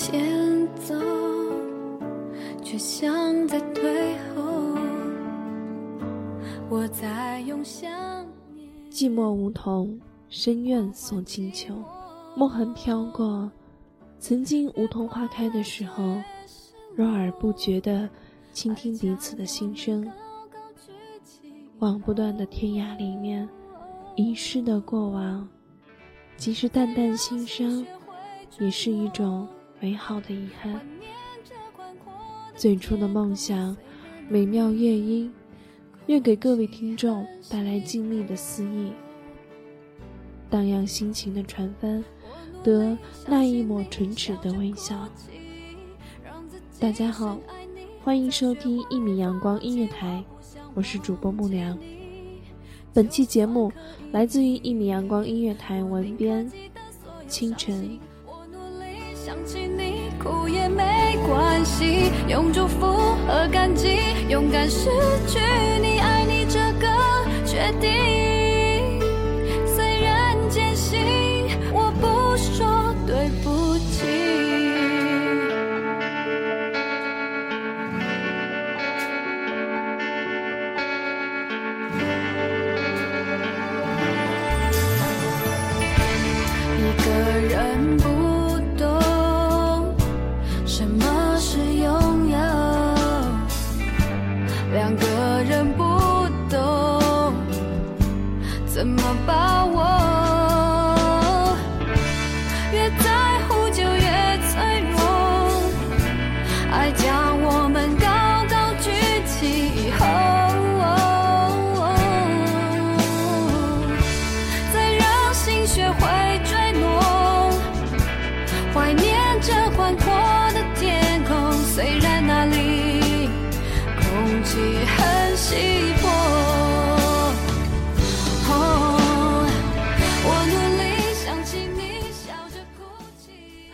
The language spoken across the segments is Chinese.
前走，却像在退后。我在用想念。寂寞梧桐，深院送清秋。梦痕飘过，曾经梧桐花开的时候，若而不觉地倾听彼此的心声。往不断的天涯里面，遗失的过往，即使淡淡心伤，也是一种美好的遗憾。最初的梦想，美妙乐音，愿给各位听众带来静谧的思意，荡漾心情的船帆，得那一抹唇齿的微笑。大家好，欢迎收听一米阳光音乐台，我是主播木良。本期节目来自于一米阳光音乐台文编清晨。想起你，哭也没关系，用祝福和感激，勇敢失去你，爱你这个决定。虽然艰辛，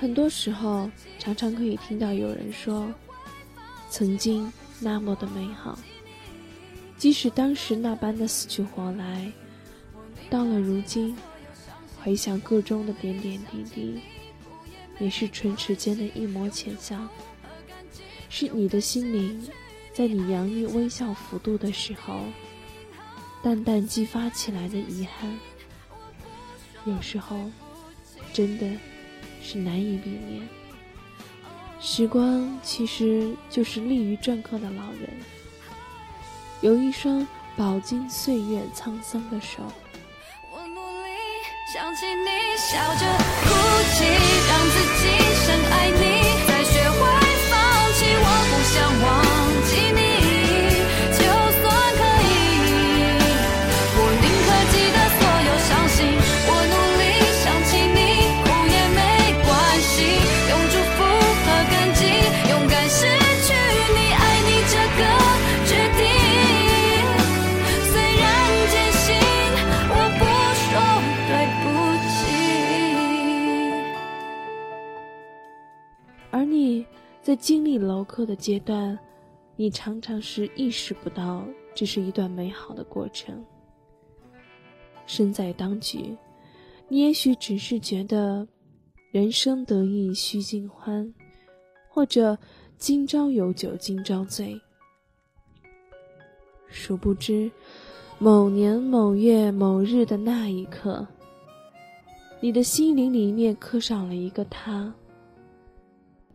很多时候，常常可以听到有人说：“曾经那么的美好，即使当时那般的死去活来，到了如今，回想个中的点点滴滴，也是唇齿间的一抹浅笑，是你的心灵，在你洋溢微笑幅度的时候，淡淡激发起来的遗憾。有时候，真的。”是难以避免。时光其实就是利于篆刻的老人，有一双饱经岁月沧桑的手。我努力想起你，笑着哭泣，让自己深爱你，再学会放弃。我不想忘经历楼课的阶段，你常常是意识不到这是一段美好的过程。身在当局，你也许只是觉得人生得意须尽欢，或者今朝有酒今朝醉。殊不知，某年某月某日的那一刻，你的心灵里面刻上了一个他。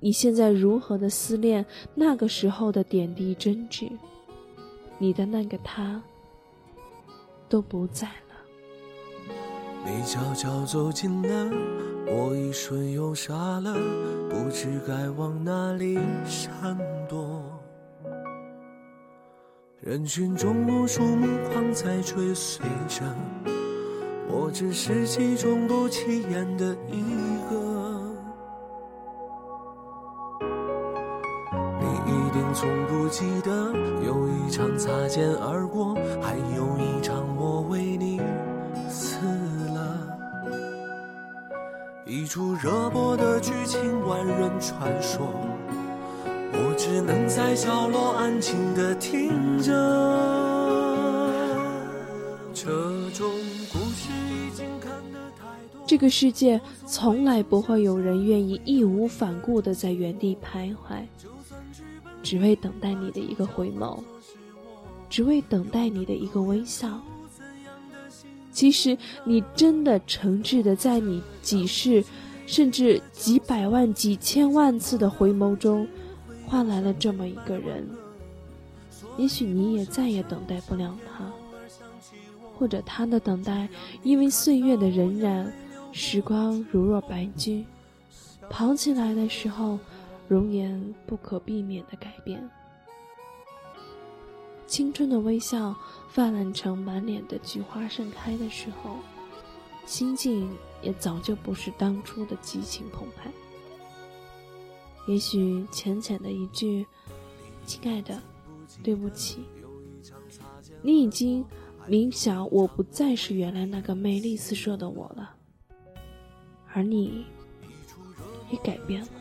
你现在如何的思念那个时候的点滴真挚？你的那个他都不在了。你悄悄走近了，我一瞬又傻了，不知该往哪里闪躲。人群中无数目光在追随着，我只是其中不起眼的一个。从不记得有一场擦肩而过，还有一场我为你死了。一出热播的剧情，万人传说，我只能在角落安静的听着。这种故事已经看得太多。这个世界从来不会有人愿意义无反顾的在原地徘徊。只为等待你的一个回眸，只为等待你的一个微笑。其实，你真的诚挚的在你几世，甚至几百万、几千万次的回眸中，换来了这么一个人。也许你也再也等待不了他，或者他的等待，因为岁月的荏苒，时光如若白驹，跑起来的时候。容颜不可避免的改变，青春的微笑泛滥成满脸的菊花盛开的时候，心境也早就不是当初的激情澎湃。也许浅浅的一句“亲爱的，对不起”，你已经明晓我不再是原来那个魅力四射的我了，而你也改变了。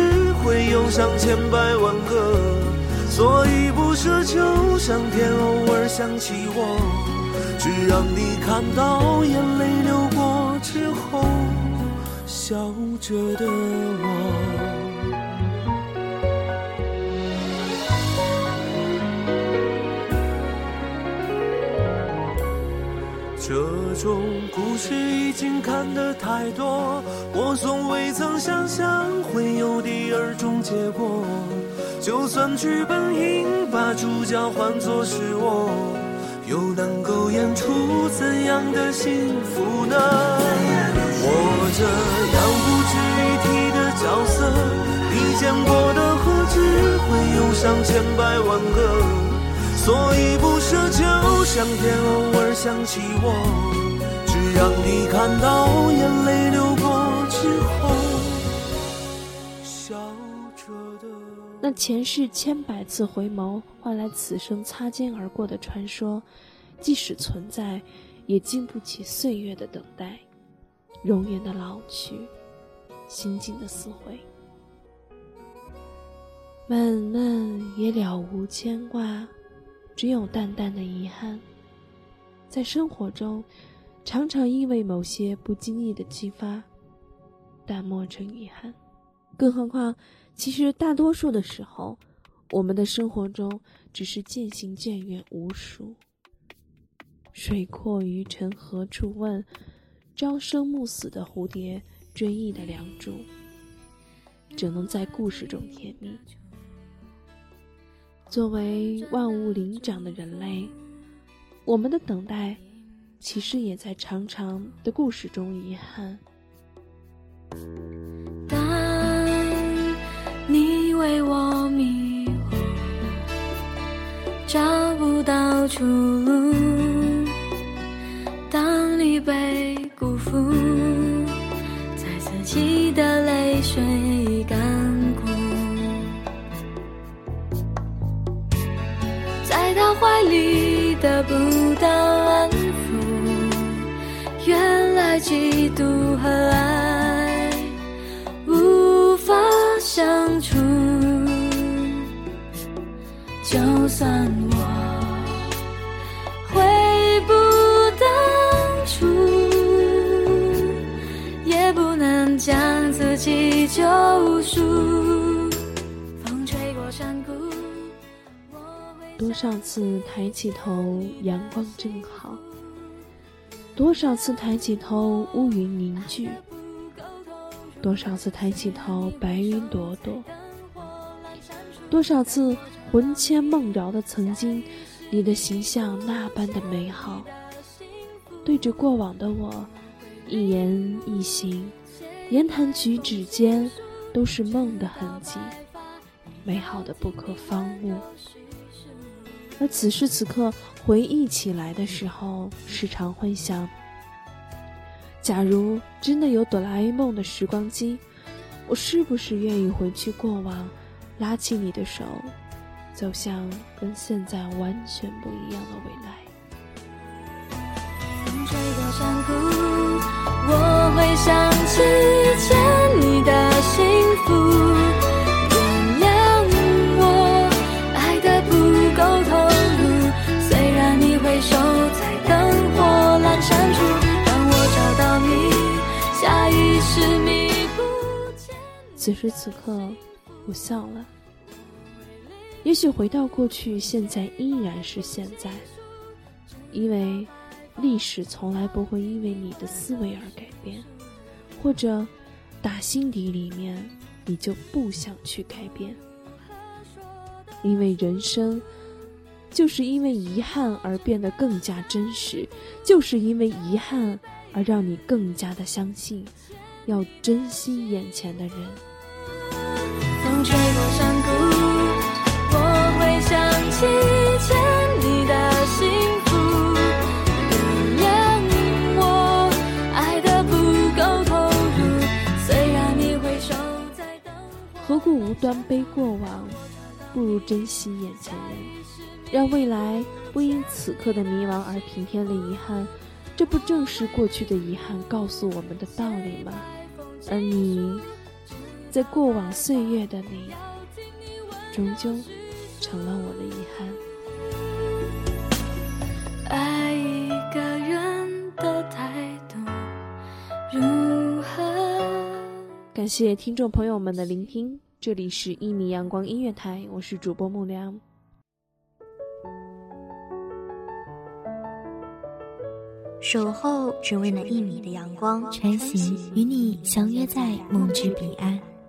上千百万个，所以不奢求上天偶尔想起我，只让你看到眼泪流过之后笑着的我。这种故事已经看得太多，我从未曾想象种结果。就算剧本应把主角换作是我，又能够演出怎样的幸福呢？我这样不值一提的角色，你见过的何止会有上千百万个？所以不奢求上天偶尔想起我，只让你看到眼那前世千百次回眸换来此生擦肩而过的传说，即使存在，也经不起岁月的等待，容颜的老去，心境的撕毁。漫漫也了无牵挂。只有淡淡的遗憾，在生活中，常常因为某些不经意的激发，淡漠成遗憾。更何况，其实大多数的时候，我们的生活中只是渐行渐远无数。水阔鱼沉何处问？朝生暮死的蝴蝶，追忆的梁祝，只能在故事中甜蜜。作为万物灵长的人类，我们的等待，其实也在长长的故事中遗憾。为我迷惑，找不到出路。当你被辜负，在自己的泪水已干枯，在他怀里得不到安抚，原来嫉妒和爱。算我回不当初，也不能将自己救赎。风吹过山谷，多少次抬起头，阳光正好；多少次抬起头，乌云凝聚；多少次抬起头，白云朵朵；多少次魂牵梦绕的曾经，你的形象那般的美好。对着过往的我，一言一行，言谈举止间，都是梦的痕迹，美好的不可方物。而此时此刻回忆起来的时候，时常会想：假如真的有哆啦 A 梦的时光机，我是不是愿意回去过往，拉起你的手，走向跟现在完全不一样的未来？风吹过山谷，我会想起以前你的幸福。原谅我爱的不够投入，虽然你回首在灯火阑珊处，让我找到你，下意识迷不见。此时此刻，我笑了。也许回到过去，现在依然是现在，因为历史从来不会因为你的思维而改变，或者打心底里面你就不想去改变，因为人生就是因为遗憾而变得更加真实，就是因为遗憾而让你更加的相信，要珍惜眼前的人。风吹过山，想起以前你的幸福。何故无端悲过往？不如珍惜眼前人，让未来不因此刻的迷茫而平添了遗憾。这不正是过去的遗憾告诉我们的道理吗？而你，在过往岁月的你，终究成了我的遗憾。爱一个人的态度如何？感谢听众朋友们的聆听，这里是一米阳光音乐台，我是主播木良。守候只为那一米的阳光，穿行与你相约在梦之彼岸。